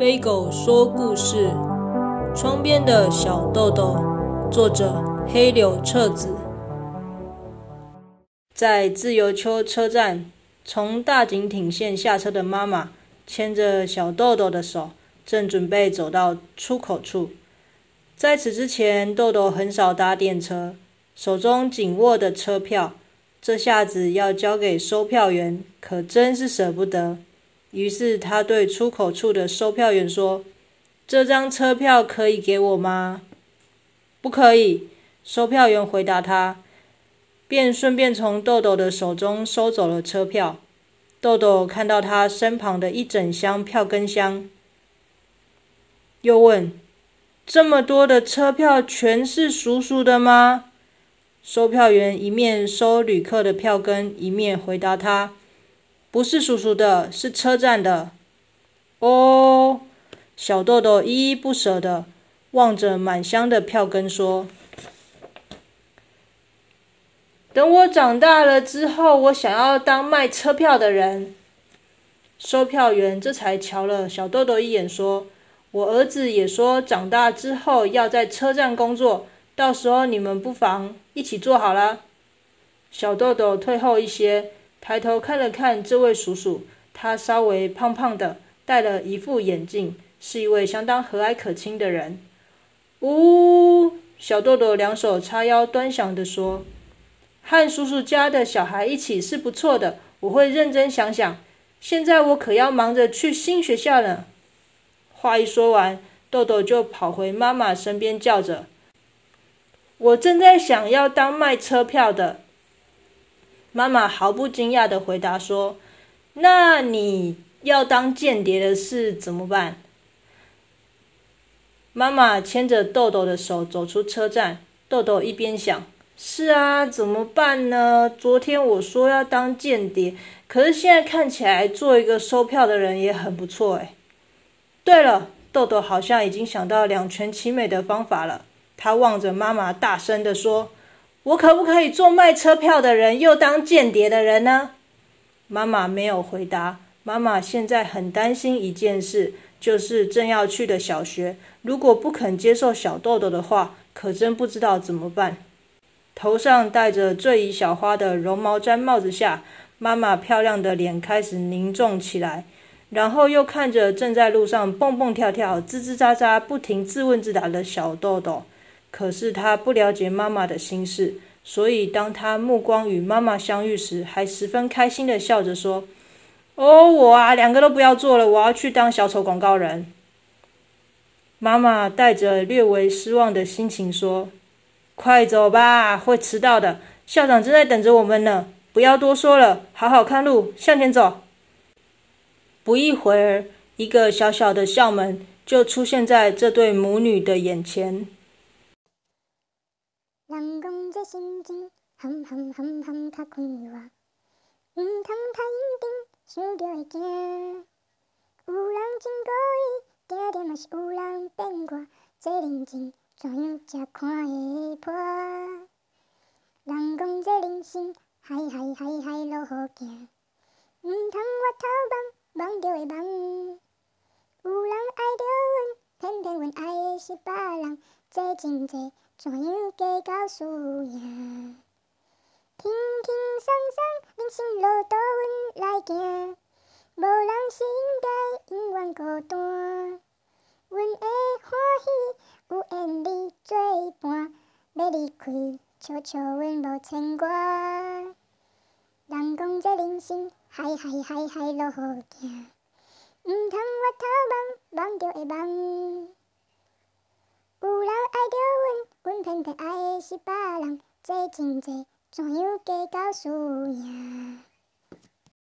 贝狗说故事：窗边的小豆豆，作者黑柳彻子。在自由丘车站，从大井町线下车的妈妈牵着小豆豆的手，正准备走到出口处。在此之前，豆豆很少搭电车，手中紧握的车票，这下子要交给收票员，可真是舍不得。于是他对出口处的售票员说：“这张车票可以给我吗？”“不可以。”售票员回答他，便顺便从豆豆的手中收走了车票。豆豆看到他身旁的一整箱票根箱，又问：“这么多的车票全是叔叔的吗？”售票员一面收旅客的票根，一面回答他。不是叔叔的，是车站的。哦，小豆豆依依不舍地望着满箱的票根说：“等我长大了之后，我想要当卖车票的人。”售票员这才瞧了小豆豆一眼，说：“我儿子也说长大之后要在车站工作，到时候你们不妨一起做好了。”小豆豆退后一些。抬头看了看这位叔叔，他稍微胖胖的，戴了一副眼镜，是一位相当和蔼可亲的人。呜，小豆豆两手叉腰，端详地说：“和叔叔家的小孩一起是不错的，我会认真想想。现在我可要忙着去新学校了。”话一说完，豆豆就跑回妈妈身边，叫着：“我正在想要当卖车票的。”妈妈毫不惊讶的回答说：“那你要当间谍的事怎么办？”妈妈牵着豆豆的手走出车站，豆豆一边想：“是啊，怎么办呢？昨天我说要当间谍，可是现在看起来做一个收票的人也很不错哎。”对了，豆豆好像已经想到两全其美的方法了。他望着妈妈，大声地说。我可不可以做卖车票的人，又当间谍的人呢？妈妈没有回答。妈妈现在很担心一件事，就是正要去的小学，如果不肯接受小豆豆的话，可真不知道怎么办。头上戴着坠衣小花的绒毛毡帽子下，妈妈漂亮的脸开始凝重起来，然后又看着正在路上蹦蹦跳跳、吱吱喳喳、不停自问自答的小豆豆。可是他不了解妈妈的心事，所以当他目光与妈妈相遇时，还十分开心的笑着说：“哦，我啊，两个都不要做了，我要去当小丑广告人。”妈妈带着略微失望的心情说：“快走吧，会迟到的。校长正在等着我们呢。不要多说了，好好看路，向前走。”不一会儿，一个小小的校门就出现在这对母女的眼前。心情，含含含含较快活，毋通太认真，想着会惊。有人真故意，定定嘛是有人变卦，这人情怎样才看会破？人讲这人生，海海海海路好行，毋通我偷望望着会梦。有人爱着阮，偏偏阮爱的是别人，这真济。怎样计较输赢？轻轻松松，人生路途阮来行，无人是应该永远孤单。阮会欢喜有缘你作伴，要离开，笑笑阮无牵挂。人讲这人生，海海海海路好行，毋通我头望望着会望。有阮。阮偏偏爱的是别人，这真济，怎样计较输赢？